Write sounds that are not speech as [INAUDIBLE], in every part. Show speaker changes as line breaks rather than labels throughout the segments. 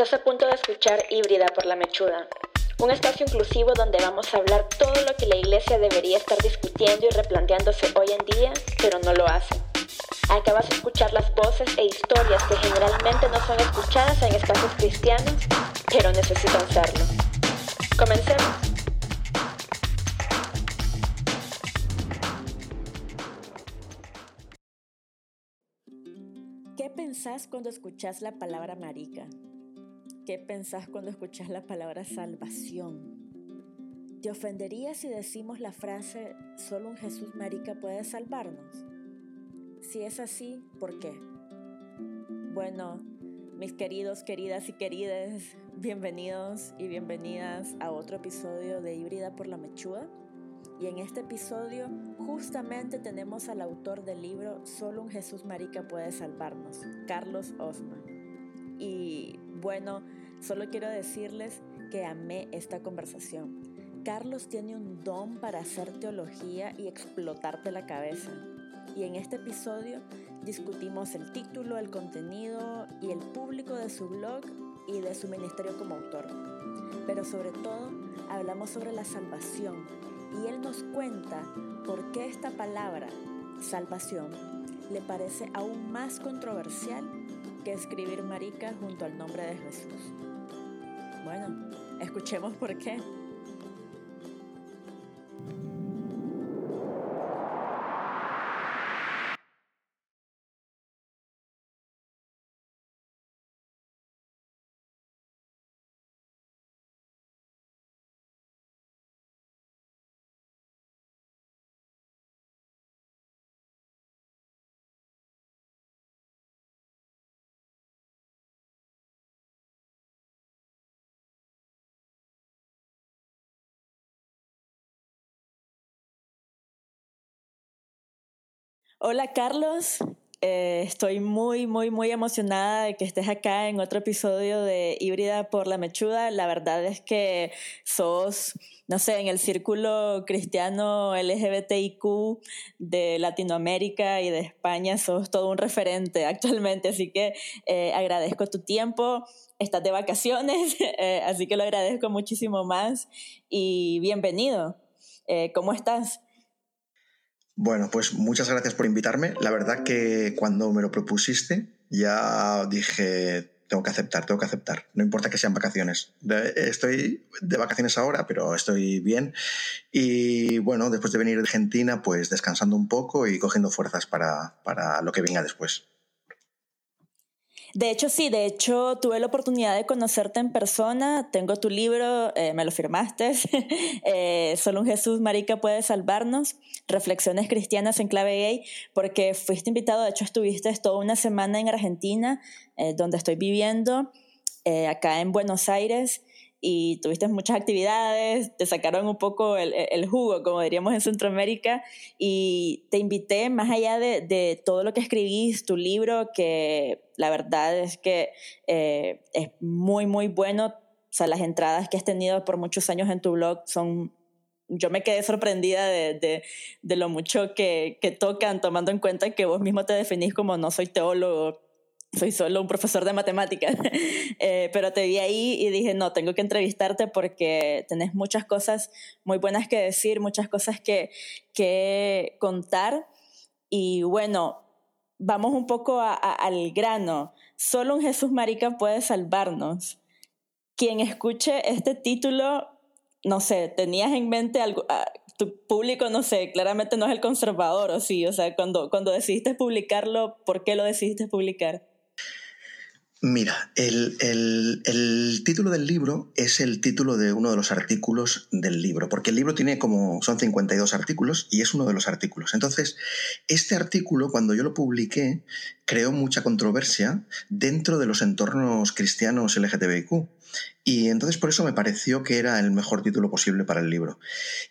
Estás a punto de escuchar Híbrida por la Mechuda, un espacio inclusivo donde vamos a hablar todo lo que la iglesia debería estar discutiendo y replanteándose hoy en día, pero no lo hace. Acá vas a escuchar las voces e historias que generalmente no son escuchadas en espacios cristianos, pero necesitan serlo. Comencemos.
¿Qué pensás cuando escuchás la palabra marica? ¿Qué pensás cuando escuchás la palabra salvación? ¿Te ofendería si decimos la frase solo un Jesús marica puede salvarnos? Si es así, ¿por qué? Bueno, mis queridos, queridas y queridas, bienvenidos y bienvenidas a otro episodio de Híbrida por la Mechuda. Y en este episodio justamente tenemos al autor del libro Solo un Jesús Marica puede salvarnos, Carlos Osman. Y bueno, solo quiero decirles que amé esta conversación. Carlos tiene un don para hacer teología y explotarte la cabeza. Y en este episodio discutimos el título, el contenido y el público de su blog y de su ministerio como autor. Pero sobre todo hablamos sobre la salvación y él nos cuenta por qué esta palabra, salvación, le parece aún más controversial que escribir marica junto al nombre de Jesús. Bueno, escuchemos por qué. Hola Carlos, eh, estoy muy, muy, muy emocionada de que estés acá en otro episodio de Híbrida por la Mechuda. La verdad es que sos, no sé, en el círculo cristiano LGBTIQ de Latinoamérica y de España, sos todo un referente actualmente. Así que eh, agradezco tu tiempo. Estás de vacaciones, [LAUGHS] eh, así que lo agradezco muchísimo más y bienvenido. ¿Cómo estás?
Bueno, pues muchas gracias por invitarme. La verdad que cuando me lo propusiste ya dije, tengo que aceptar, tengo que aceptar. No importa que sean vacaciones. Estoy de vacaciones ahora, pero estoy bien. Y bueno, después de venir de Argentina, pues descansando un poco y cogiendo fuerzas para, para lo que venga después.
De hecho, sí, de hecho tuve la oportunidad de conocerte en persona, tengo tu libro, eh, me lo firmaste, [LAUGHS] eh, Solo un Jesús Marica puede salvarnos, Reflexiones Cristianas en clave gay, porque fuiste invitado, de hecho estuviste toda una semana en Argentina, eh, donde estoy viviendo, acá en Buenos Aires, y tuviste muchas actividades, te sacaron un poco el, el, jugo, como diríamos en Centroamérica, y te invité, más allá de, de, todo lo que escribís, tu libro, que la verdad es que eh, es muy, muy bueno. O sea, las entradas que has tenido por muchos años en tu blog son... Yo me quedé sorprendida de, de, de lo mucho que, que tocan, tomando en cuenta que vos mismo te definís como no soy teólogo, soy solo un profesor de matemáticas, [LAUGHS] eh, pero te vi ahí y dije, no, tengo que entrevistarte porque tenés muchas cosas muy buenas que decir, muchas cosas que, que contar. Y bueno, vamos un poco al grano. Solo un Jesús Marica puede salvarnos. Quien escuche este título, no sé, tenías en mente algo, ah, tu público, no sé, claramente no es el conservador, o sí, o sea, cuando, cuando decidiste publicarlo, ¿por qué lo decidiste publicar?
Mira, el, título del libro es el título de uno de los artículos del libro, porque el libro tiene como, son 52 artículos y es uno de los artículos. Entonces, este artículo, cuando yo lo publiqué, creó mucha controversia dentro de los entornos cristianos LGTBIQ. Y entonces por eso me pareció que era el mejor título posible para el libro.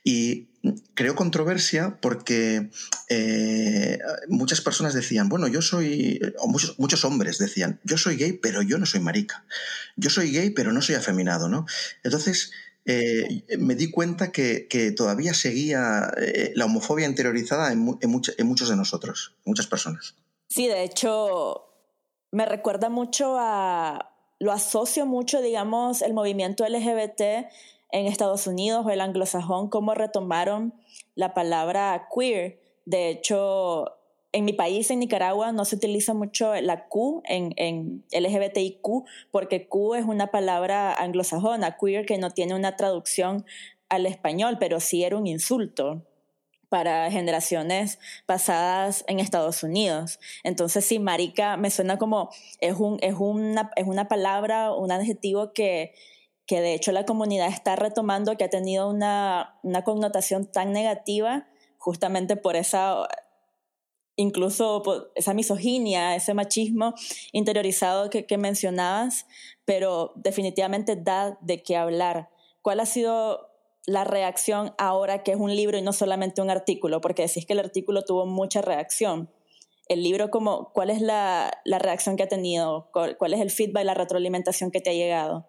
Y creó controversia porque eh, muchas personas decían, bueno, yo soy, o muchos, muchos hombres decían, yo soy gay, pero yo no soy marica. Yo soy gay, pero no soy afeminado, ¿no? Entonces, eh, me di cuenta que, todavía seguía eh, la homofobia interiorizada en, en, muchos de nosotros, muchas personas.
Sí, de hecho, me recuerda mucho a lo asocio mucho, digamos, el movimiento LGBT en Estados Unidos o el anglosajón, cómo retomaron la palabra queer. De hecho, en mi país, en Nicaragua, no se utiliza mucho la Q en, en LGBTIQ porque Q es una palabra anglosajona, queer, que no tiene una traducción al español, pero sí era un insulto para generaciones pasadas en Estados Unidos. Entonces, sí, marica me suena como, es, un, es, una, es una palabra, un adjetivo que, que de hecho la comunidad está retomando, que ha tenido una, una connotación tan negativa justamente por esa incluso esa misoginia, ese machismo interiorizado que, que, mencionabas, pero definitivamente da de qué hablar. ¿Cuál ha sido la reacción ahora que es un libro y no solamente un artículo? Porque decís que el artículo tuvo mucha reacción. El libro, como, ¿cuál es la, la reacción que ha tenido? ¿Cuál, ¿Cuál, es el feedback la retroalimentación que te ha llegado?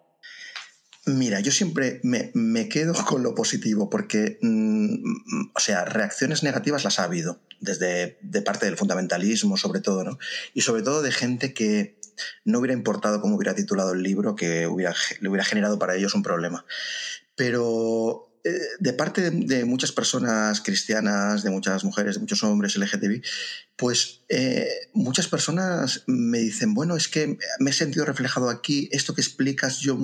Mira, yo siempre me, me quedo [LAUGHS] con lo positivo porque, mm, o sea, reacciones negativas las ha habido, desde de parte del fundamentalismo sobre todo, ¿no? Y sobre todo de gente que no hubiera importado cómo hubiera titulado el libro, que le hubiera generado para ellos un problema. Pero eh, de parte de, muchas personas cristianas, de muchas mujeres, de muchos hombres LGTBI, pues eh, muchas personas me dicen, bueno, es que me he sentido reflejado aquí, esto que explicas yo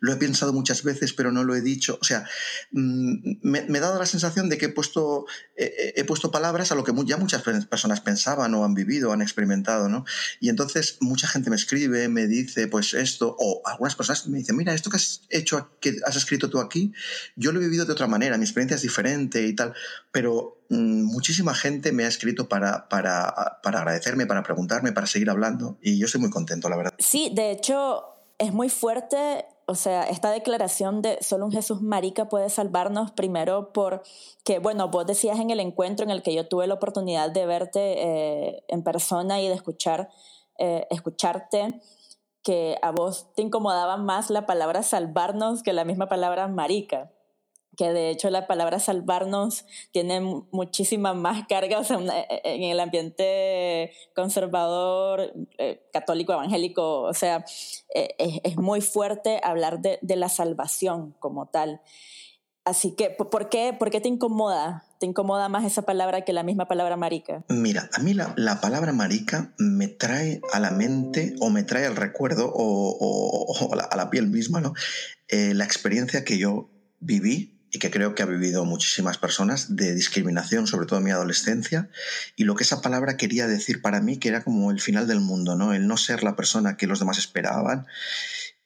lo he pensado muchas veces, pero no lo he dicho. O sea, mm, me, he dado la sensación de que he puesto, he puesto palabras a lo que ya muchas personas pensaban o han vivido, han experimentado, ¿no? Y entonces mucha gente me escribe, me dice, pues esto, o algunas personas me dicen, mira, esto que has hecho, que has escrito tú aquí, yo lo he vivido de otra manera, mi experiencia es diferente y tal, pero mm, muchísima gente me ha escrito para, para, para agradecerme, para preguntarme, para seguir hablando y yo estoy muy contento, la verdad.
Sí, de hecho es muy fuerte o sea, esta declaración de solo un Jesús marica puede salvarnos primero por que, bueno, vos decías en el encuentro en el que yo tuve la oportunidad de verte eh, en persona y de escuchar, eh, escucharte, que a vos te incomodaba más la palabra salvarnos que la misma palabra marica que de hecho la palabra salvarnos tiene muchísima más carga, e, e, en el ambiente conservador, eh, católico, evangélico, o sea, e, es, muy fuerte hablar de, la salvación como tal. Así que, ¿por qué, ¿por qué te incomoda? ¿Te incomoda más esa palabra que la misma palabra marica?
Mira, a mí la, palabra marica me trae a la mente o me trae al recuerdo o, a, la, piel misma, ¿no? Eh, la experiencia que yo viví y que creo que ha vivido muchísimas personas de discriminación, sobre todo en mi adolescencia, y lo que esa palabra quería decir para mí, que era como el final del mundo, ¿no? El no ser la persona que los demás esperaban,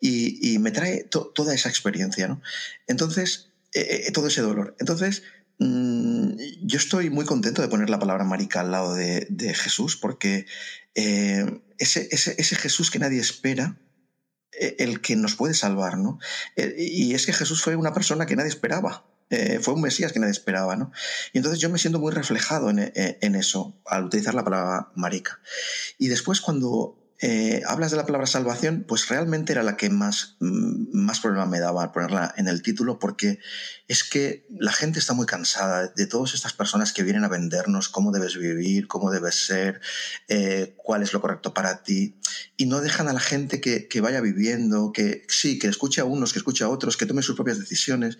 y, me trae toda esa experiencia, ¿no? Entonces, eh, eh, todo ese dolor. Entonces, mm, yo estoy muy contento de poner la palabra marica al lado de, Jesús, porque eh, ese, ese, Jesús que nadie espera, el que nos puede salvar, ¿no? Eh, y es que Jesús fue una persona que nadie esperaba. Eh, fue un Mesías que nadie esperaba, ¿no? Y entonces yo me siento muy reflejado en, en eso al utilizar la palabra marica. Y después cuando eh, hablas de la palabra salvación, pues realmente era la que más, mm, más problema me daba al ponerla en el título, porque es que la gente está muy cansada de todas estas personas que vienen a vendernos cómo debes vivir, cómo debes ser, eh, cuál es lo correcto para ti, y no dejan a la gente que, vaya viviendo, que sí, que escuche a unos, que escuche a otros, que tome sus propias decisiones.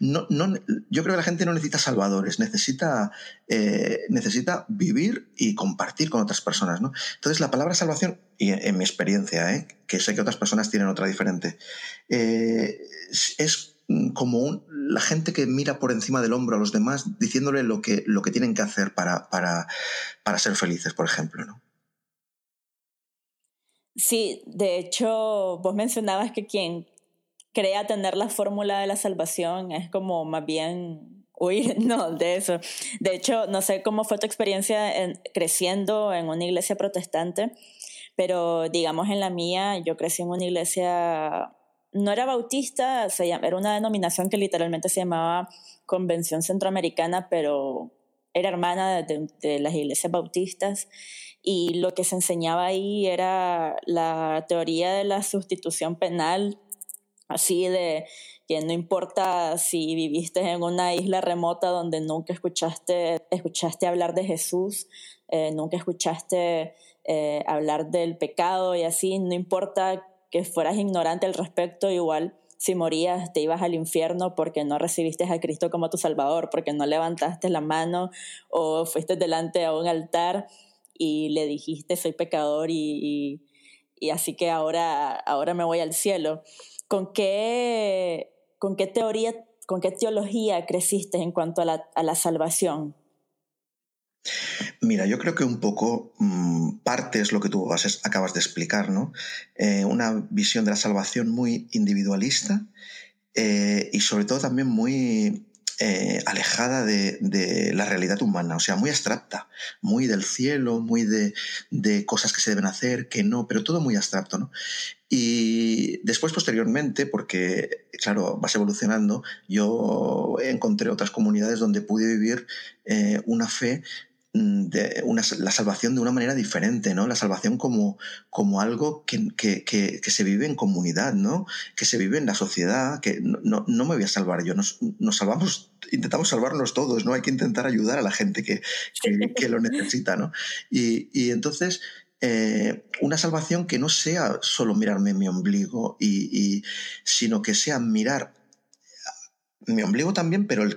No, no, yo creo que la gente no necesita salvadores, necesita, eh, necesita vivir y compartir con otras personas. ¿no? Entonces la palabra salvación y en mi experiencia, ¿eh? que sé que otras personas tienen otra diferente, eh, es como la gente que mira por encima del hombro a los demás diciéndole lo que, lo que tienen que hacer para, para, para ser felices, por ejemplo. ¿no?
Sí, de hecho, vos mencionabas que quien crea tener la fórmula de la salvación es como más bien huir, [LAUGHS] no, de eso. De hecho, no sé cómo fue tu experiencia en, creciendo en una iglesia protestante, pero digamos en la mía, yo crecí en una iglesia, no era bautista, se era una denominación que literalmente se llamaba Convención Centroamericana, pero era hermana de, de las iglesias bautistas y lo que se enseñaba ahí era la teoría de la sustitución penal, así de que no importa si viviste en una isla remota donde nunca escuchaste, escuchaste hablar de Jesús, eh, nunca escuchaste eh, hablar del pecado y así, no importa que fueras ignorante al respecto, igual si morías te ibas al infierno porque no recibiste a Cristo como tu Salvador, porque no levantaste la mano o fuiste delante a un altar y le dijiste soy pecador y, y, así que ahora, ahora me voy al cielo. ¿Con qué, con qué teoría, con qué teología creciste en cuanto a la, a la salvación?
Mira, yo creo que un poco mm, parte es lo que tú acabas de explicar, ¿no? Eh, una visión de la salvación muy individualista eh, y sobre todo también muy eh, alejada de, la realidad humana, o sea, muy abstracta, muy del cielo, muy de, cosas que se deben hacer, que no, pero todo muy abstracto, ¿no? Y después, posteriormente, porque, claro, vas evolucionando, yo encontré otras comunidades donde pude vivir una fe de una, la salvación de una manera diferente, ¿no? La salvación como, como algo que, que, que, se vive en comunidad, ¿no? Que se vive en la sociedad, que no, no, me voy a salvar yo, nos, nos, salvamos, intentamos salvarnos todos, ¿no? Hay que intentar ayudar a la gente que, que lo necesita, ¿no? Y, y entonces... Eh, una salvación que no sea solo mirarme en mi ombligo, y, y, sino que sea mirar mi ombligo también, pero el,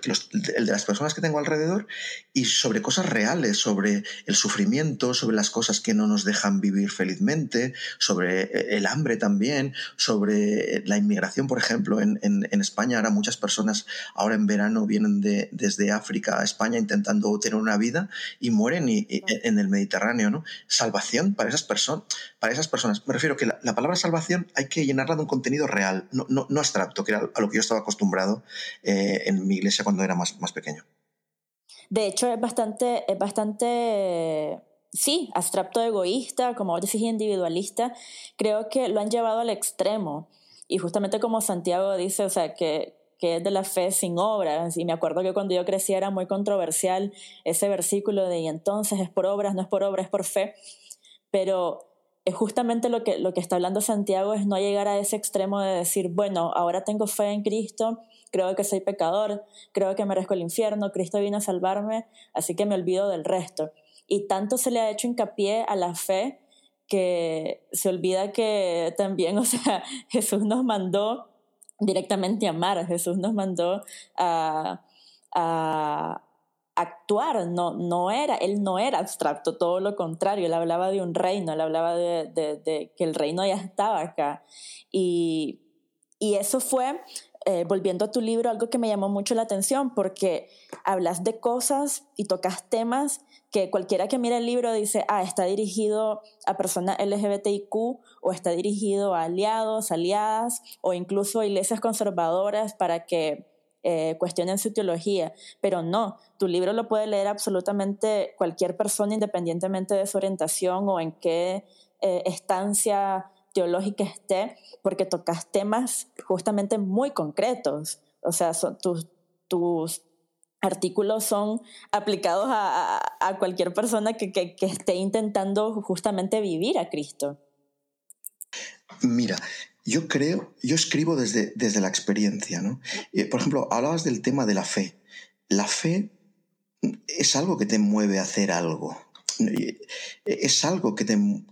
el, de las personas que tengo alrededor y sobre cosas reales, sobre el sufrimiento, sobre las cosas que no nos dejan vivir felizmente, sobre eh, el hambre también, sobre la inmigración, por ejemplo. En, en, en España ahora muchas personas ahora en verano vienen de, desde África a España intentando tener una vida y mueren y, en el Mediterráneo. ¿no? Salvación para esas, personas para esas personas. Me refiero que la, la, palabra salvación hay que llenarla de un contenido real, no, no, no abstracto, que era a lo que yo estaba acostumbrado eh, en mi iglesia cuando era más, más pequeño.
De hecho, es bastante, es bastante, sí, abstracto egoísta, como vos decís, individualista. Creo que lo han llevado al extremo. Y justamente como Santiago dice, o sea, que, que es de la fe sin obras. Y me acuerdo que cuando yo crecía era muy controversial ese versículo de y entonces es por obras, no es por obras, es por fe. Pero es justamente lo que, lo que está hablando Santiago es no llegar a ese extremo de decir, bueno, ahora tengo fe en Cristo creo que soy pecador, creo que merezco el infierno, Cristo vino a salvarme, así que me olvido del resto. Y tanto se le ha hecho hincapié a la fe que se olvida que también, [LAUGHS] o sea, Jesús nos mandó directamente a amar, Jesús nos mandó a, actuar, no, no era, él no era abstracto, todo lo contrario, él hablaba de un reino, él hablaba de, de que el reino ya estaba acá. Y, y eso fue eh, volviendo a tu libro, algo que me llamó mucho la atención porque hablas de cosas y tocas temas que cualquiera que mire el libro dice, ah, está dirigido a personas LGBTIQ o está dirigido a aliados, aliadas o incluso iglesias conservadoras para que eh, cuestionen su teología, pero no, tu libro lo puede leer absolutamente cualquier persona independientemente de su orientación o en qué eh, estancia teológica esté, porque tocas temas justamente muy concretos. O sea, tus, tus artículos son aplicados a, a cualquier persona que, que, que, esté intentando justamente vivir a Cristo.
Mira, yo creo, yo escribo desde, desde la experiencia, ¿no? Eh, por ejemplo, hablabas del tema de la fe. La fe es algo que te mueve a hacer algo. Eh, es algo que,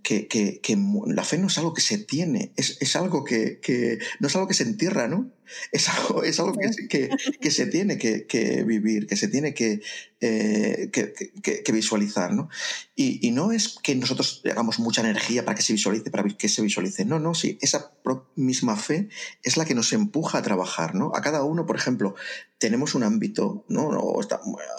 que, que, la fe no es algo que se tiene, es, es algo que, que, no es algo que se entierra, ¿no? Es algo, es algo que, que, se tiene que, vivir, que se tiene que, eh, visualizar, ¿no? Y, y, no es que nosotros hagamos mucha energía para que se visualice, para que se visualice, no, no, sí, esa misma fe es la que nos empuja a trabajar, ¿no? A cada uno, por ejemplo, tenemos un ámbito, ¿no?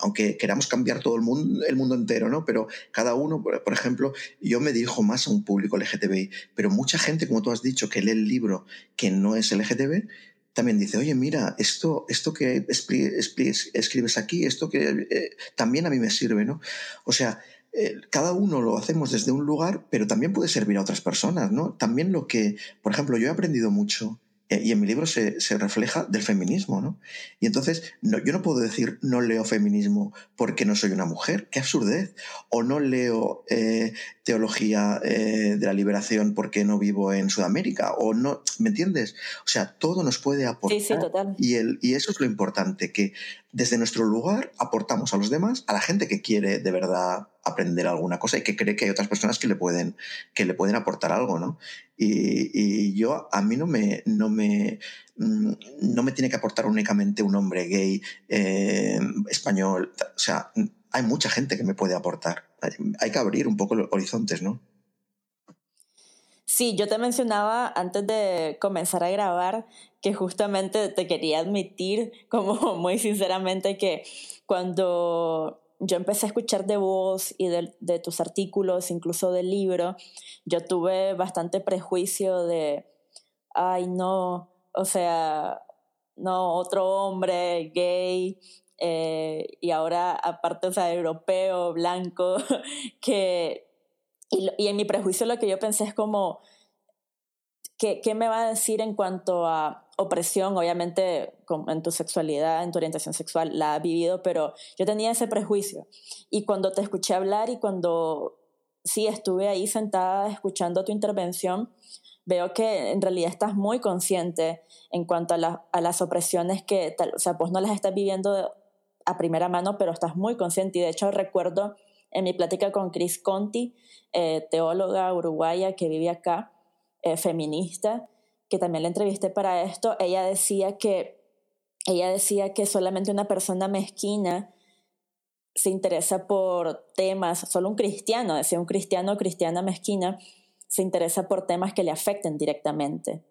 aunque queramos cambiar todo el mundo, el mundo entero, ¿no? Pero cada uno, por ejemplo, yo me dirijo más a un público LGTBI, pero mucha gente, como tú has dicho, que lee el libro que no es LGTB, también dice, oye, mira, esto, esto que escribes aquí, esto que eh, también a mí me sirve, ¿no? O sea, eh, cada uno lo hacemos desde un lugar, pero también puede servir a otras personas, ¿no? También lo que, por ejemplo, yo he aprendido mucho y en mi libro se, refleja del feminismo, ¿no? Y entonces, no, yo no puedo decir no leo feminismo porque no soy una mujer, qué absurdez. O no leo eh, teología eh, de la liberación porque no vivo en Sudamérica, o no, ¿me entiendes? O sea, todo nos puede aportar.
Sí, sí, total.
Y, el, y eso es lo importante, que desde nuestro lugar aportamos a los demás, a la gente que quiere de verdad aprender alguna cosa y que cree que hay otras personas que le pueden, que le pueden aportar algo, ¿no? Y, yo, a mí no me, no mm, no me tiene que aportar únicamente un hombre gay, eh, español, o sea, hay mucha gente que me puede aportar. Hay que abrir un poco los horizontes, ¿no?
Sí, yo te mencionaba antes de comenzar a grabar que justamente te quería admitir, [LAUGHS] como muy sinceramente, que cuando yo empecé a escuchar de vos y de, tus artículos, incluso del libro, yo tuve bastante prejuicio de, ay, no, o sea, no, otro hombre gay, eh, y ahora aparte, o sea, europeo, blanco, [LAUGHS] que... Y, y, en mi prejuicio lo que yo pensé es como, ¿qué, ¿qué me va a decir en cuanto a opresión, obviamente en tu sexualidad, en tu orientación sexual, la ha vivido, pero yo tenía ese prejuicio. Y cuando te escuché hablar y cuando sí estuve ahí sentada escuchando tu intervención, veo que en realidad estás muy consciente en cuanto a, a las opresiones que, o sea, pues no las estás viviendo a primera mano, pero estás muy consciente. Y de hecho recuerdo en mi plática con Chris Conti, eh, teóloga uruguaya que vive acá, eh, feminista, que también la entrevisté para esto, ella decía que, ella decía que solamente una persona mezquina se interesa por temas, solo un cristiano, decía un cristiano o cristiana mezquina, se interesa por temas que le afecten directamente.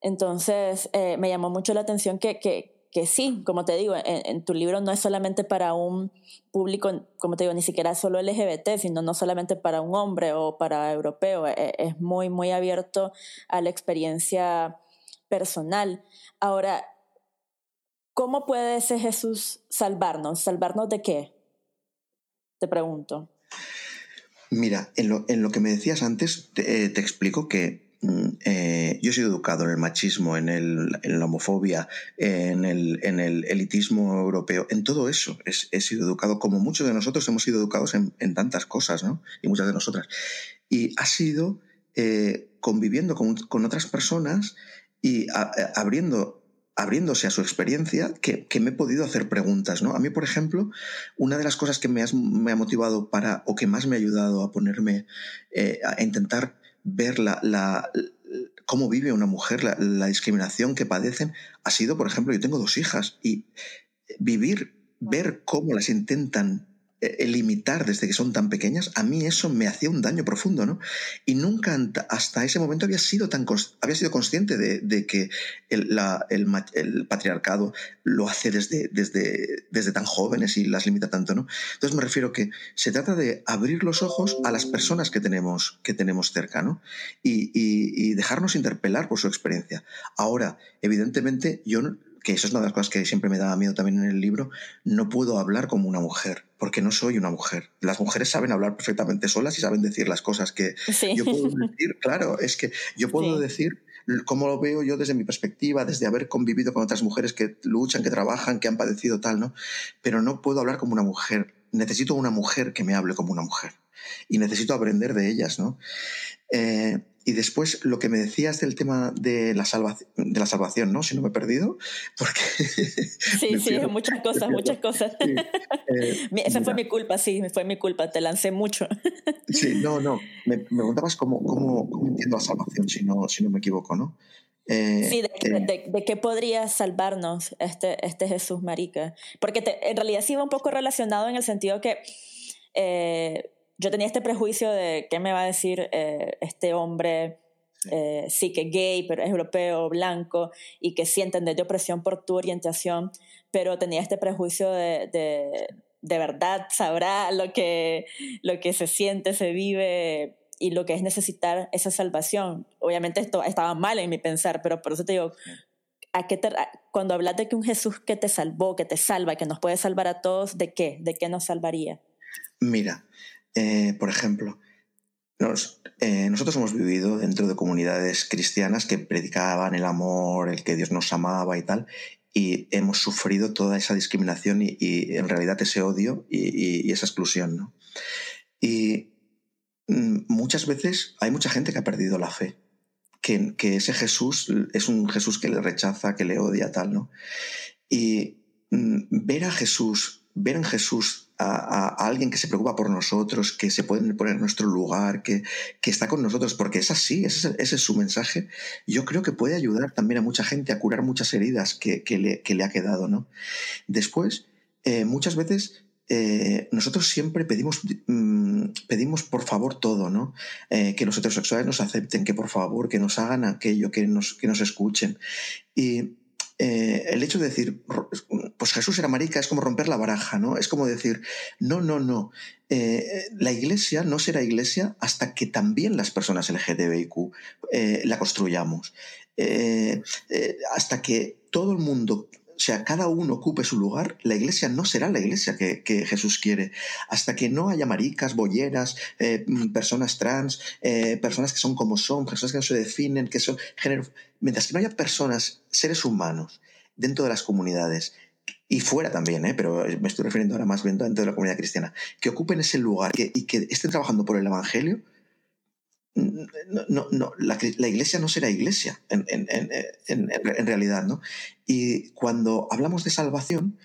Entonces, eh, me llamó mucho la atención que, que, que sí, como te digo, en, tu libro no es solamente para un público, como te digo, ni siquiera solo LGBT, sino no solamente para un hombre o para europeo, e, es, muy, muy abierto a la experiencia personal. Ahora, ¿cómo puede ese Jesús salvarnos? ¿Salvarnos de qué? Te pregunto.
Mira, en lo, en lo que me decías antes, te, eh, te explico que Mm, eh, yo he sido educado en el machismo, en, el, en la homofobia, en el, en el, elitismo europeo, en todo eso he, sido educado, como muchos de nosotros hemos sido educados en, en, tantas cosas, ¿no? Y muchas de nosotras. Y ha sido eh, conviviendo con, con, otras personas y abriendo abriéndose a su experiencia, que, que, me he podido hacer preguntas. ¿no? A mí, por ejemplo, una de las cosas que me, me ha motivado para, o que más me ha ayudado a ponerme, eh, a intentar ver la, cómo vive una mujer, la, discriminación que padecen, ha sido, por ejemplo, yo tengo dos hijas y vivir, ver cómo las intentan limitar desde que son tan pequeñas, a mí eso me hacía un daño profundo, ¿no? Y nunca hasta ese momento había sido tan había sido consciente de, que el, patriarcado lo hace desde, desde, desde tan jóvenes y las limita tanto, ¿no? Entonces me refiero que se trata de abrir los ojos a las personas que tenemos, que tenemos cerca, ¿no? Y, y dejarnos interpelar por su experiencia. Ahora, evidentemente, yo que eso es una de las cosas que siempre me daba miedo también en el libro, no puedo hablar como una mujer, porque no soy una mujer. Las mujeres saben hablar perfectamente solas y saben decir las cosas que yo puedo [LAUGHS] decir. Claro, es que yo puedo decir cómo lo veo yo desde mi perspectiva, desde haber convivido con otras mujeres que luchan, que trabajan, que han padecido tal, ¿no? Pero no puedo hablar como una mujer. Necesito una mujer que me hable como una mujer. Y necesito aprender de ellas, ¿no? Eh, y después lo que me decías del tema de la, de la salvación, ¿no? Si no me he perdido, porque... [LAUGHS]
Sí, [LAUGHS] sí, [LAUGHS] muchas cosas, muchas cosas. Eh, esa fue mi culpa, sí, fue mi culpa, te lancé mucho.
Sí, no, no, me, preguntabas cómo, cómo, cómo, entiendo la salvación, si no, si no me equivoco, ¿no?
Eh, sí, de, de, qué podría salvarnos este, este Jesús Marica? Porque en realidad sí va un poco relacionado en el sentido que... Eh, yo tenía este prejuicio de qué me va a decir eh, este hombre, eh, sí que gay, pero es europeo, blanco, y que sienten de opresión por tu orientación, pero tenía este prejuicio de, de, de, verdad sabrá lo que, lo que se siente, se vive y lo que es necesitar esa salvación. Obviamente esto estaba mal en mi pensar, pero por eso te digo, ¿a qué cuando hablas de que un Jesús que te salvó, que te salva, que nos puede salvar a todos, ¿de qué? ¿De qué nos salvaría?
Mira, eh, por ejemplo, eh, nosotros hemos vivido dentro de comunidades cristianas que predicaban el amor, el que Dios nos amaba y tal, y hemos sufrido toda esa discriminación y, en realidad ese odio y, esa exclusión. ¿no? Y mm, muchas veces hay mucha gente que ha perdido la fe, que, que, ese Jesús es un Jesús que le rechaza, que le odia, tal, ¿no? Y mm, ver a Jesús, ver en Jesús a, alguien que se preocupa por nosotros, que se puede poner en nuestro lugar, que, que está con nosotros, porque es así, ese, es su mensaje, yo creo que puede ayudar también a mucha gente a curar muchas heridas que, que, le, que le, ha quedado. ¿no? Después, eh, muchas veces eh, nosotros siempre pedimos, mm, pedimos por favor todo, ¿no? Eh, que los heterosexuales nos acepten, que por favor, que nos hagan aquello, que nos, que nos escuchen. Y eh, el hecho de decir, pues Jesús era marica es como romper la baraja, ¿no? Es como decir, no, no, no. Eh, la iglesia no será iglesia hasta que también las personas LGTBIQ eh, la construyamos. hasta que todo el mundo sea, cada uno ocupe su lugar, la iglesia no será la iglesia que, Jesús quiere. Hasta que no haya maricas, bolleras, personas trans, personas que son como son, personas que no se definen, que son género mientras que no haya personas, seres humanos, dentro de las comunidades, y fuera también, ¿eh? pero me estoy refiriendo ahora más bien dentro de la comunidad cristiana, que ocupen ese lugar y que estén trabajando por el Evangelio, no, no, la, iglesia no será iglesia en, realidad, ¿no? Y cuando hablamos de salvación,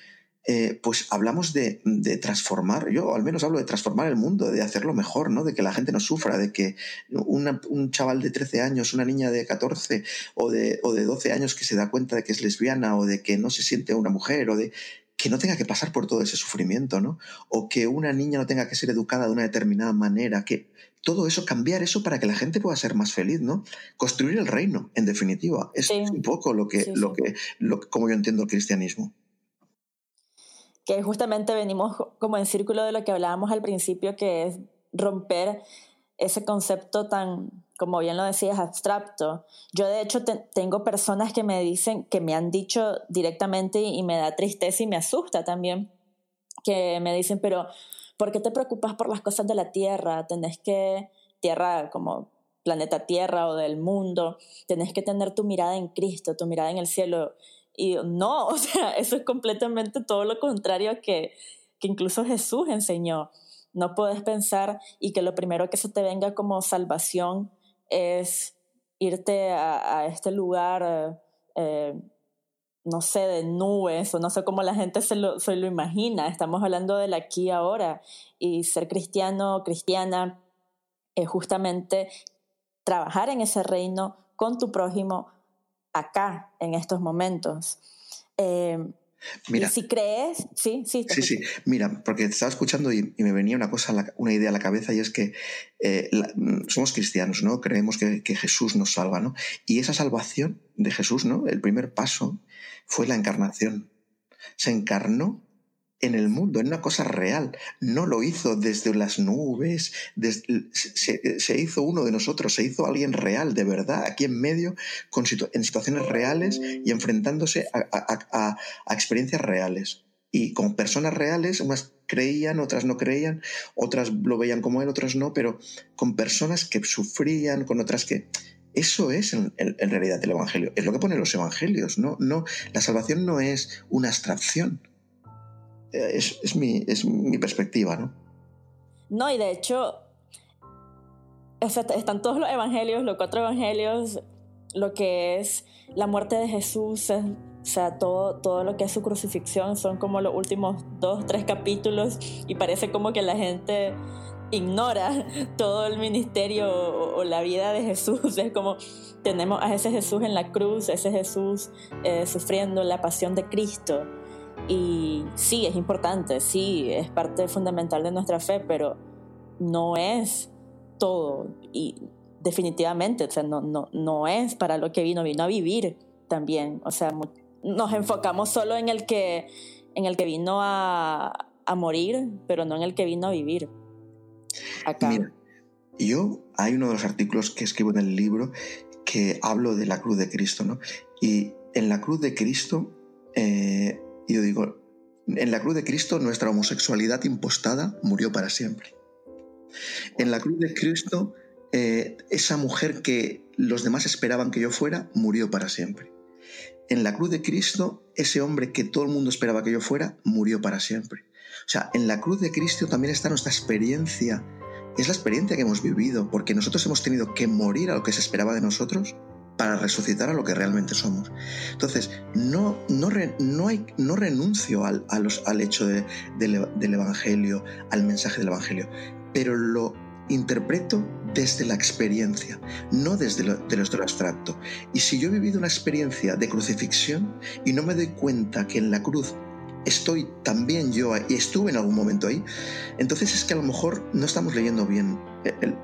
eh, pues hablamos de, transformar, yo al menos hablo de transformar el mundo, de hacerlo mejor, ¿no? De que la gente no sufra, de que un chaval de 13 años, una niña de 14 o de, o de 12 años que se da cuenta de que es lesbiana o de que no se siente una mujer o de que no tenga que pasar por todo ese sufrimiento, ¿no? O que una niña no tenga que ser educada de una determinada manera, que todo eso, cambiar eso para que la gente pueda ser más feliz, ¿no? Construir el reino, en definitiva. Es un poco lo que, lo que, lo, como yo entiendo el cristianismo
que justamente venimos como en círculo de lo que hablábamos al principio, que es romper ese concepto tan, como bien lo decías, abstracto. Yo de hecho tengo personas que me dicen, que me han dicho directamente y, me da tristeza y me asusta también, que me dicen, pero ¿por qué te preocupas por las cosas de la Tierra? Tenés que, Tierra como planeta Tierra o del mundo, tenés que tener tu mirada en Cristo, tu mirada en el cielo. Y no, [LAUGHS] o sea, eso es completamente todo lo contrario que, que incluso Jesús enseñó. No puedes pensar y que lo primero que se te venga como salvación es irte a, este lugar, eh, no sé, de nubes o no sé cómo la gente se lo, se lo imagina. Estamos hablando del aquí ahora. Y ser cristiano, cristiana, es justamente trabajar en ese reino con tu prójimo, acá, en estos momentos. Eh, Mira, y si crees, sí, sí.
Sí, sí. Mira, porque te estaba escuchando y, me venía una cosa, una idea a la cabeza y es que eh, mm, somos cristianos, ¿no? Creemos que, que, Jesús nos salva, ¿no? Y esa salvación de Jesús, ¿no? El primer paso fue la encarnación. Se encarnó en el mundo, en una cosa real. No lo hizo desde las nubes, se, hizo uno de nosotros, se hizo alguien real, de verdad, aquí en medio, con en situaciones reales y enfrentándose a, experiencias reales. Y con personas reales, unas creían, otras no creían, otras lo veían como él, otras no, pero con personas que sufrían, con otras que... Eso es en, en realidad el Evangelio, es lo que ponen los Evangelios, ¿no? no la salvación no es una abstracción, es, mi, es mi perspectiva, ¿no?
No, y de hecho, están todos los evangelios, los cuatro evangelios, lo que es la muerte de Jesús, o sea, todo, todo lo que es su crucifixión son como los últimos dos, tres capítulos y parece como que la gente ignora [LAUGHS] todo el ministerio o, la vida de Jesús. [LAUGHS] Es como tenemos a ese Jesús en la cruz, ese Jesús eh, sufriendo la pasión de Cristo. Y sí, es importante, sí, es parte fundamental de nuestra fe, pero no es todo. Y definitivamente, o sea, no, no, no es para lo que vino, vino a vivir también. O sea, nos enfocamos solo en el que, en el que vino a, a morir, pero no en el que vino a vivir.
Acá. Mira, yo hay uno de los artículos que escribo en el libro que hablo de la cruz de Cristo, ¿no? Y en la cruz de Cristo eh, y yo digo, en la cruz de Cristo nuestra homosexualidad impostada murió para siempre. En la cruz de Cristo eh, esa mujer que los demás esperaban que yo fuera, murió para siempre. En la cruz de Cristo, ese hombre que todo el mundo esperaba que yo fuera, murió para siempre. O sea, en la cruz de Cristo también está nuestra experiencia. Es la experiencia que hemos vivido, porque nosotros hemos tenido que morir a lo que se esperaba de nosotros para resucitar a lo que realmente somos. Entonces, no, no, no, no renuncio al, al hecho del Evangelio, al mensaje del Evangelio, pero lo interpreto desde la experiencia, no desde lo, de lo abstracto. Y si yo he vivido una experiencia de crucifixión y no me doy cuenta que en la cruz estoy también yo y estuve en algún momento ahí, entonces es que a lo mejor no estamos leyendo bien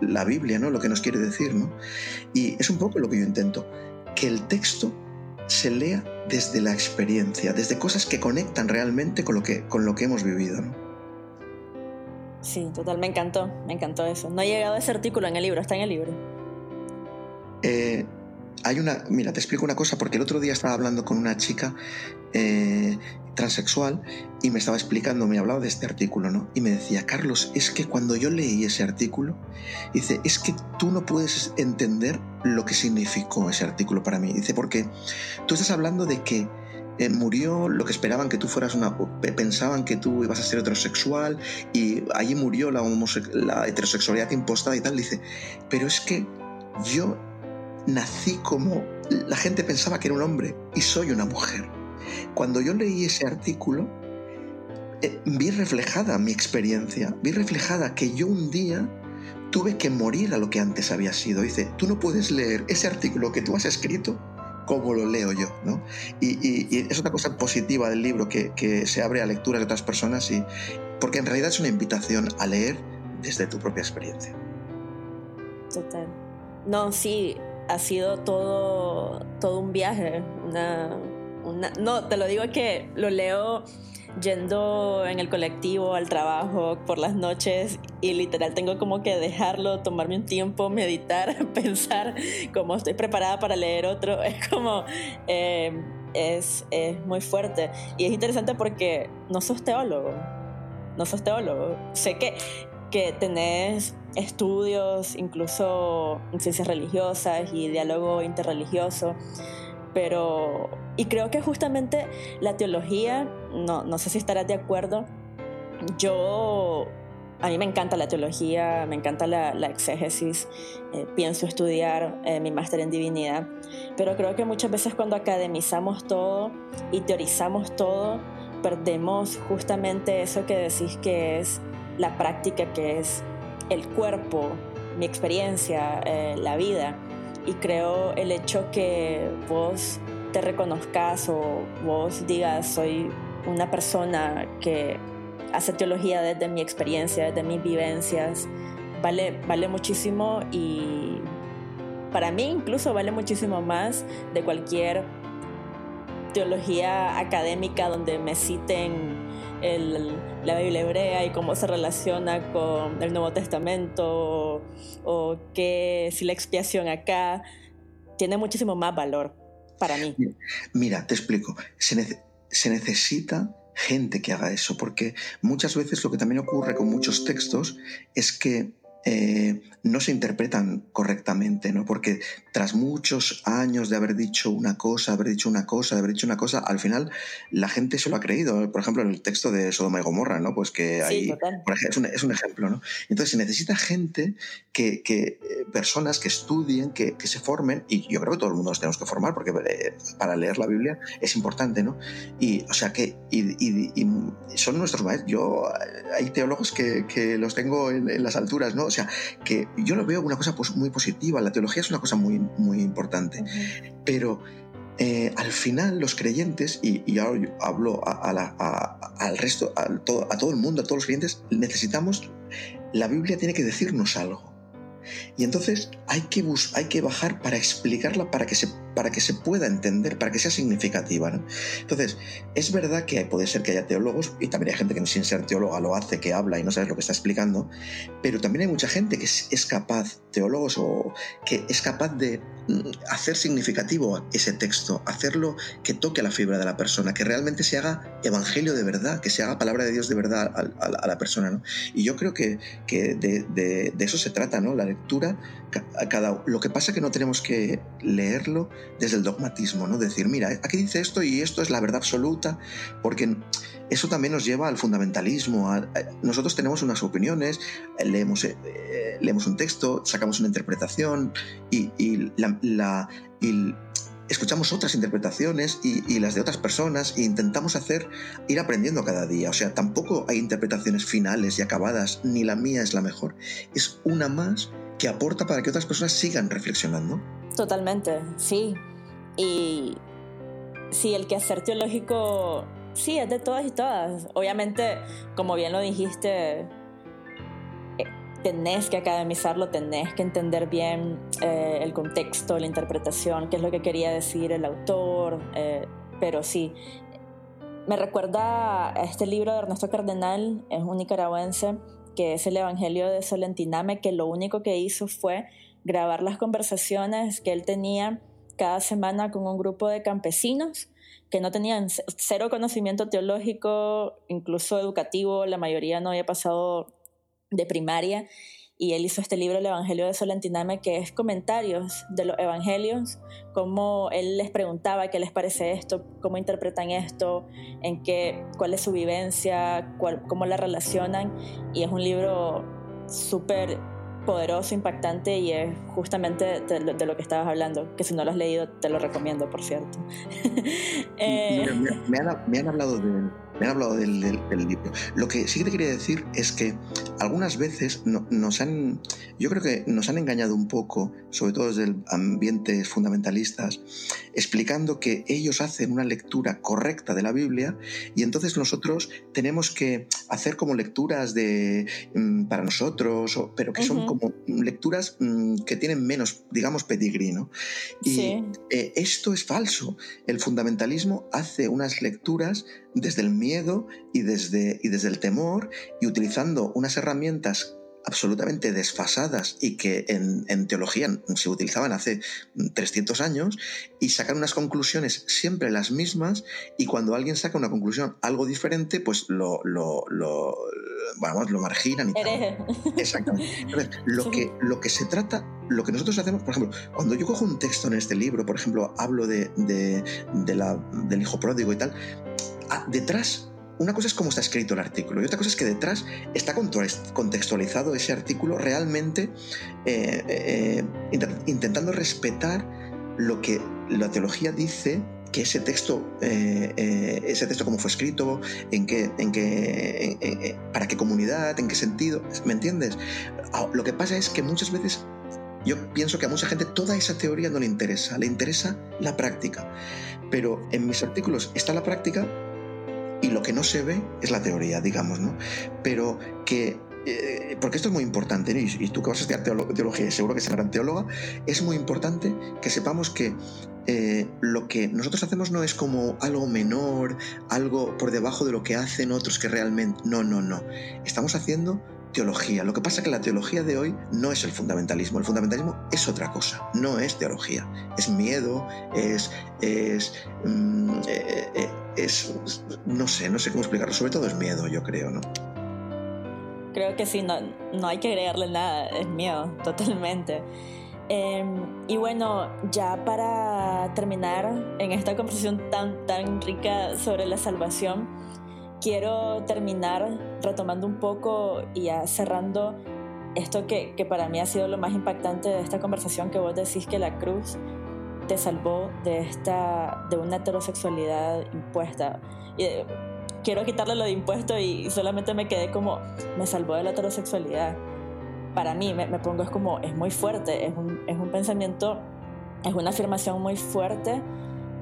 la Biblia, ¿no? Lo que nos quiere decir, ¿no? Y es un poco lo que yo intento, que el texto se lea desde la experiencia, desde cosas que conectan realmente con lo que, con lo que hemos vivido, ¿no?
Sí, total, me encantó, me encantó eso. No ha llegado ese artículo en el libro, está en el libro.
Eh, hay una, mira, te explico una cosa, porque el otro día estaba hablando con una chica eh, transexual y me estaba explicando, me hablaba de este artículo, ¿no? Y me decía, Carlos, es que cuando yo leí ese artículo, dice, es que tú no puedes entender lo que significó ese artículo para mí. Dice, porque tú estás hablando de que eh, murió lo que esperaban que tú fueras una... pensaban que tú ibas a ser heterosexual y allí murió la, la heterosexualidad impostada y tal. Dice, pero es que yo nací como... La gente pensaba que era un hombre y soy una mujer. Cuando yo leí ese artículo, eh, vi reflejada mi experiencia, vi reflejada que yo un día tuve que morir a lo que antes había sido. Dice, tú no puedes leer ese artículo que tú has escrito cómo lo leo yo, ¿no? Y, es una cosa positiva del libro que, se abre a lectura de otras personas y porque en realidad es una invitación a leer desde tu propia experiencia.
Total. No, sí, ha sido todo, todo un viaje, una, no, te lo digo que lo leo yendo en el colectivo al trabajo por las noches y literal tengo como que dejarlo, tomarme un tiempo, meditar, [LAUGHS] pensar como estoy preparada para leer otro. [LAUGHS] Es como, eh, es, es muy fuerte. Y es interesante porque no sos teólogo, no sos teólogo. Sé que, que tenés estudios incluso en ciencias religiosas y diálogo interreligioso pero, y creo que justamente la teología, no, no sé si estarás de acuerdo, yo, a mí me encanta la teología, me encanta la, la exégesis, eh, pienso estudiar eh, mi máster en divinidad, pero creo que muchas veces cuando academizamos todo y teorizamos todo, perdemos justamente eso que decís que es la práctica, que es el cuerpo, mi experiencia, eh, la vida. Y creo el hecho que vos te reconozcas o vos digas soy una persona que hace teología desde mi experiencia, desde mis vivencias, vale, vale muchísimo y para mí incluso vale muchísimo más de cualquier teología académica donde me citen la Biblia hebrea y cómo se relaciona con el Nuevo Testamento o, que si la expiación acá tiene muchísimo más valor para mí.
Mira, te explico. Se, se necesita gente que haga eso, porque muchas veces lo que también ocurre con muchos textos es que eh, no se interpretan correctamente, ¿no? Porque tras muchos años de haber dicho una cosa, haber dicho una cosa, de haber dicho una cosa, al final la gente se lo ha creído. Por ejemplo, en el texto de Sodoma y Gomorra, ¿no? Pues que hay, es, un, es, un, ejemplo, ¿no? Entonces se necesita gente que, que eh, personas que estudien, que, que, se formen, y yo creo que todo el mundo nos tenemos que formar, porque eh, para leer la Biblia es importante, ¿no? Y, o sea, que y, y, son nuestros maestros. Yo, hay teólogos que, que los tengo en, en las alturas, ¿no? O sea, que yo lo veo una cosa pues, muy positiva, la teología es una cosa muy, muy importante, pero eh, al final los creyentes, y, ahora hablo al resto, a todo, a todo el mundo, a todos los creyentes, necesitamos, la Biblia tiene que decirnos algo. Y entonces hay que, hay que bajar para explicarla, para que se para que se pueda entender, para que sea significativa. Entonces, es verdad que puede ser que haya teólogos, y también hay gente que sin ser teóloga lo hace, que habla y no sabes lo que está explicando, pero también hay mucha gente que es capaz, teólogos o que es capaz de mm, hacer significativo ese texto, hacerlo que toque la fibra de la persona, que realmente se haga evangelio de verdad, que se haga palabra de Dios de verdad a, la persona. Y yo creo que, de, eso se trata, ¿no? La lectura, cada, lo que pasa es que no tenemos que leerlo desde el dogmatismo, ¿no? Decir, mira, aquí dice esto y esto es la verdad absoluta, porque eso también nos lleva al fundamentalismo. nosotros tenemos unas opiniones, leemos, eh, leemos un texto, sacamos una interpretación y, la, escuchamos otras interpretaciones y, las de otras personas e intentamos hacer, ir aprendiendo cada día. O sea, tampoco hay interpretaciones finales y acabadas, ni la mía es la mejor. Es una más que aporta para que otras personas sigan reflexionando.
Totalmente, sí. Y sí, el quehacer teológico, sí, es de todas y todas. Obviamente, como bien lo dijiste, tenés que academizarlo, tenés que entender bien eh, el contexto, la interpretación, qué es lo que quería decir el autor, eh, pero sí. Me recuerda a este libro de Ernesto Cardenal, es un nicaragüense, que es el Evangelio de Solentiname, que lo único que hizo fue grabar las conversaciones que él tenía cada semana con un grupo de campesinos que no tenían cero conocimiento teológico, incluso educativo, la mayoría no había pasado de primaria y él hizo este libro, El Evangelio de Solentiname, que es comentarios de los evangelios, cómo él les preguntaba qué les parece esto, cómo interpretan esto, en qué, cuál es su vivencia, cómo la relacionan. Y es un libro súper poderoso, impactante y es justamente de, lo que estabas hablando, que si no lo has leído te lo recomiendo, por cierto. [LAUGHS]
Eh, me, han, me han hablado de me han hablado del, libro. Lo que sí que te quería decir es que algunas veces nos han, yo creo que nos han engañado un poco, sobre todo desde ambientes fundamentalistas, explicando que ellos hacen una lectura correcta de la Biblia y entonces nosotros tenemos que hacer como lecturas de mm, para nosotros, pero que son como lecturas mm, que tienen menos, digamos, pedigrí, Y eh, esto es falso. El fundamentalismo hace unas lecturas desde el miedo y desde, y desde el temor y utilizando unas herramientas absolutamente desfasadas y que en, teología se utilizaban hace 300 años y sacan unas conclusiones siempre las mismas y cuando alguien saca una conclusión algo diferente pues lo, lo, lo vamos, lo marginan y tal. Exactamente. lo que, lo que se trata, lo que nosotros hacemos, por ejemplo, cuando yo cojo un texto en este libro, por ejemplo, hablo de, de la, del hijo pródigo y tal, detrás, una cosa es cómo está escrito el artículo y otra cosa es que detrás está contextualizado ese artículo realmente eh, eh, intentando respetar lo que la teología dice que ese texto, eh, ese texto cómo fue escrito, en qué, en qué, para qué comunidad, en qué sentido, ¿me entiendes? Ah, lo que pasa es que muchas veces yo pienso que a mucha gente toda esa teoría no le interesa, le interesa la práctica. Pero en mis artículos está la práctica lo que no se ve es la teoría, digamos, ¿no? Pero que eh, porque esto es muy importante, y, tú que vas a estudiar teología y seguro que serás teóloga, es muy importante que sepamos que eh, lo que nosotros hacemos no es como algo menor, algo por debajo de lo que hacen otros que realmente... No, no, no. Estamos haciendo teología. Lo que pasa es que la teología de hoy no es el fundamentalismo. El fundamentalismo es otra cosa, no es teología. Es miedo, es... es, mm, eh, es no sé, no sé cómo explicarlo. Sobre todo es miedo, yo creo, ¿no?
Creo que sí, no, no hay que agregarle nada, es miedo, totalmente. Em, y bueno, ya para terminar en esta conversación tan, tan rica sobre la salvación, quiero terminar retomando un poco y cerrando esto que, que, para mí ha sido lo más impactante de esta conversación, que vos decís que la cruz te salvó de, esta, de una heterosexualidad impuesta. Y, quiero quitarle lo de impuesto y solamente me quedé como, me salvó de la heterosexualidad. Para mí, me, pongo, es como, es muy fuerte, es un, es un pensamiento, es una afirmación muy fuerte,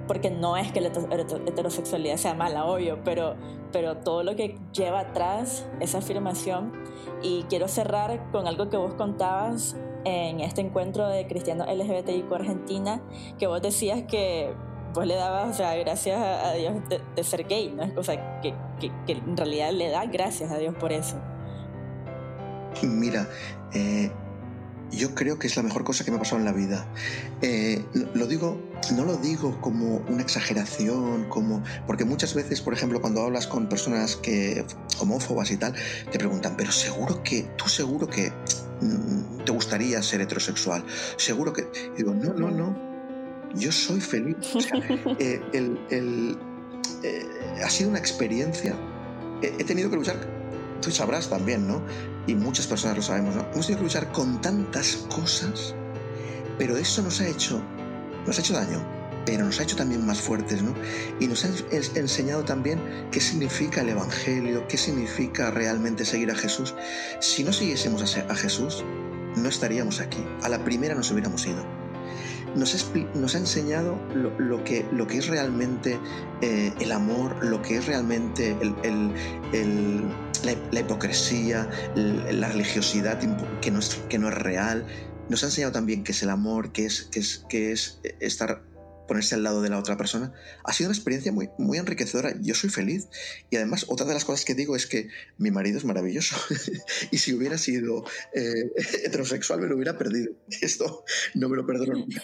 porque no es que la heterosexualidad sea mala, obvio, pero, pero todo lo que lleva atrás esa afirmación. Y quiero cerrar con algo que vos contabas en este encuentro de cristianos LGBTIQ Argentina, que vos decías que vos le dabas, o sea, gracias a Dios de, ser gay, ¿no? O sea, que, que, en realidad le da gracias a Dios por eso.
Mira, eh, yo creo que es la mejor cosa que me ha pasado en la vida. Eh, lo digo, no lo digo como una exageración, como porque muchas veces, por ejemplo, cuando hablas con personas que homófobas y tal, te preguntan, pero seguro que tú seguro que te gustaría ser heterosexual, seguro que digo, no, no, no. Yo soy feliz. [LAUGHS] Eh, eh, ha sido una experiencia. he tenido que luchar tú sabrás también, ¿no? Y muchas personas lo sabemos, ¿no? Hemos tenido que luchar con tantas cosas, pero eso nos ha hecho, nos ha hecho daño, pero nos ha hecho también más fuertes, ¿no? Y nos ha enseñado también qué significa el Evangelio, qué significa realmente seguir a Jesús. Si no siguiésemos a Jesús, no estaríamos aquí. A la primera nos hubiéramos ido nos ha, enseñado lo, que, es realmente eh, el amor, lo que es realmente la, hipocresía, la religiosidad que no, es, real. Nos ha enseñado también qué es el amor, qué es, es estar ponerse al lado de la otra persona, ha sido una experiencia muy, muy enriquecedora. Yo soy feliz. Y además, otra de las cosas que digo es que mi marido es maravilloso. [LAUGHS] y si hubiera sido eh, [LAUGHS] heterosexual, me lo hubiera perdido. [LAUGHS] Esto no me lo perdono nunca.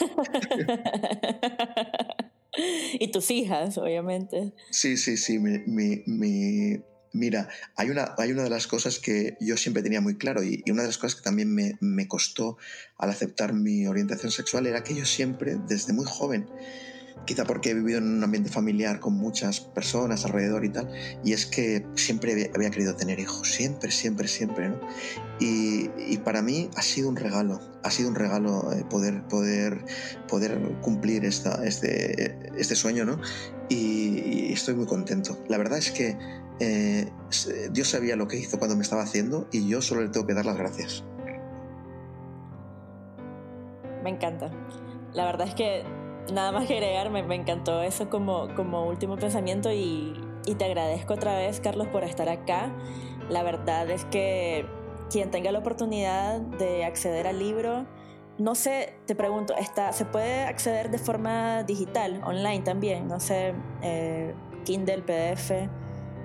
y tus hijas, obviamente.
Sí, sí, sí. mi, mi Mira, hay una, hay una de las cosas que yo siempre tenía muy claro y, una de las cosas que también me, me, costó al aceptar mi orientación sexual era que yo siempre, desde muy joven, quizá porque he vivido en un ambiente familiar con muchas personas alrededor y tal, y es que siempre había, querido tener hijos, siempre, siempre, siempre, ¿no? Y, para mí ha sido un regalo, ha sido un regalo eh, poder, poder, poder cumplir esta, este, este sueño, ¿no? y estoy muy contento. La verdad es que eh, Dios sabía lo que hizo cuando me estaba haciendo y yo solo le tengo que dar las gracias.
Me encanta. La verdad es que nada más que agregar, me, encantó eso como, como último pensamiento y, y, te agradezco otra vez, Carlos, por estar acá. La verdad es que quien tenga la oportunidad de acceder al libro, no sé, te pregunto, ¿está, ¿se puede acceder de forma digital, online también? No sé, eh, Kindle, PDF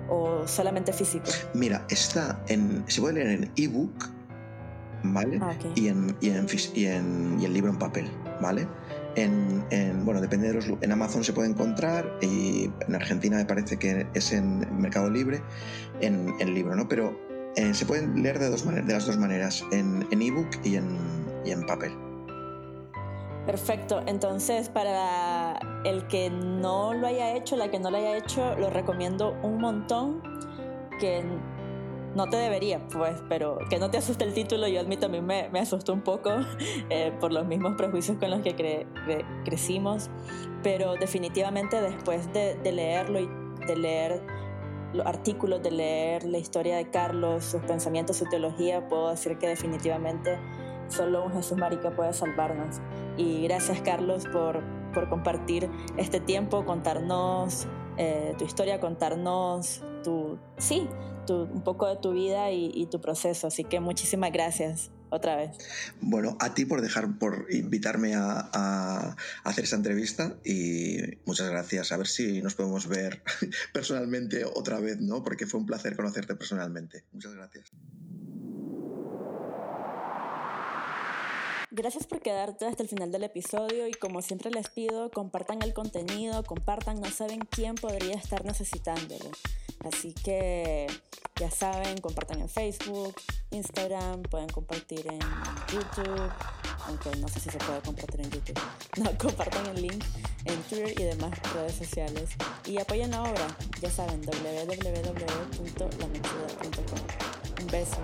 o solamente físico?
Mira, está en. Se puede leer en ebook, ¿vale? Ah, y, en, y, en, y, en, y, en, libro en papel, ¿vale? En, en, bueno, depende de los. En Amazon se puede encontrar y en Argentina me parece que es en Mercado Libre, en, en libro, ¿no? Pero eh, se pueden leer de, dos de las dos maneras, en ebook y en, y en papel.
Perfecto, entonces para el que no lo haya hecho, la que no lo haya hecho, lo recomiendo un montón, que no te debería, pues, pero que no te asuste el título, yo admito, a mí me, me asustó un poco [LAUGHS] eh, por los mismos prejuicios con los que crecimos, pero definitivamente después de, leerlo y de leer los artículos, de leer la historia de Carlos, sus pensamientos, su teología, puedo decir que definitivamente Solo un Jesús Marica puede salvarnos. Y gracias Carlos por, por compartir este tiempo, contarnos eh, tu historia, contarnos tu, sí, tu, un poco de tu vida y, tu proceso. Así que muchísimas gracias otra vez.
Bueno, a ti por dejar, por invitarme a, a, hacer esta entrevista y muchas gracias. A ver si nos podemos ver [LAUGHS] personalmente otra vez, ¿no? Porque fue un placer conocerte personalmente. Muchas gracias.
Gracias por quedarte hasta el final del episodio y como siempre les pido, compartan el contenido, compartan, no saben quién podría estar necesitándolo. Así que ya saben, compartan en Facebook, Instagram, pueden compartir en YouTube, aunque no sé si se puede compartir en YouTube. [LAUGHS] No, compartan el link en Twitter y demás redes sociales. Y apoyen la obra, ya saben, www.lamechuda.com. Un beso.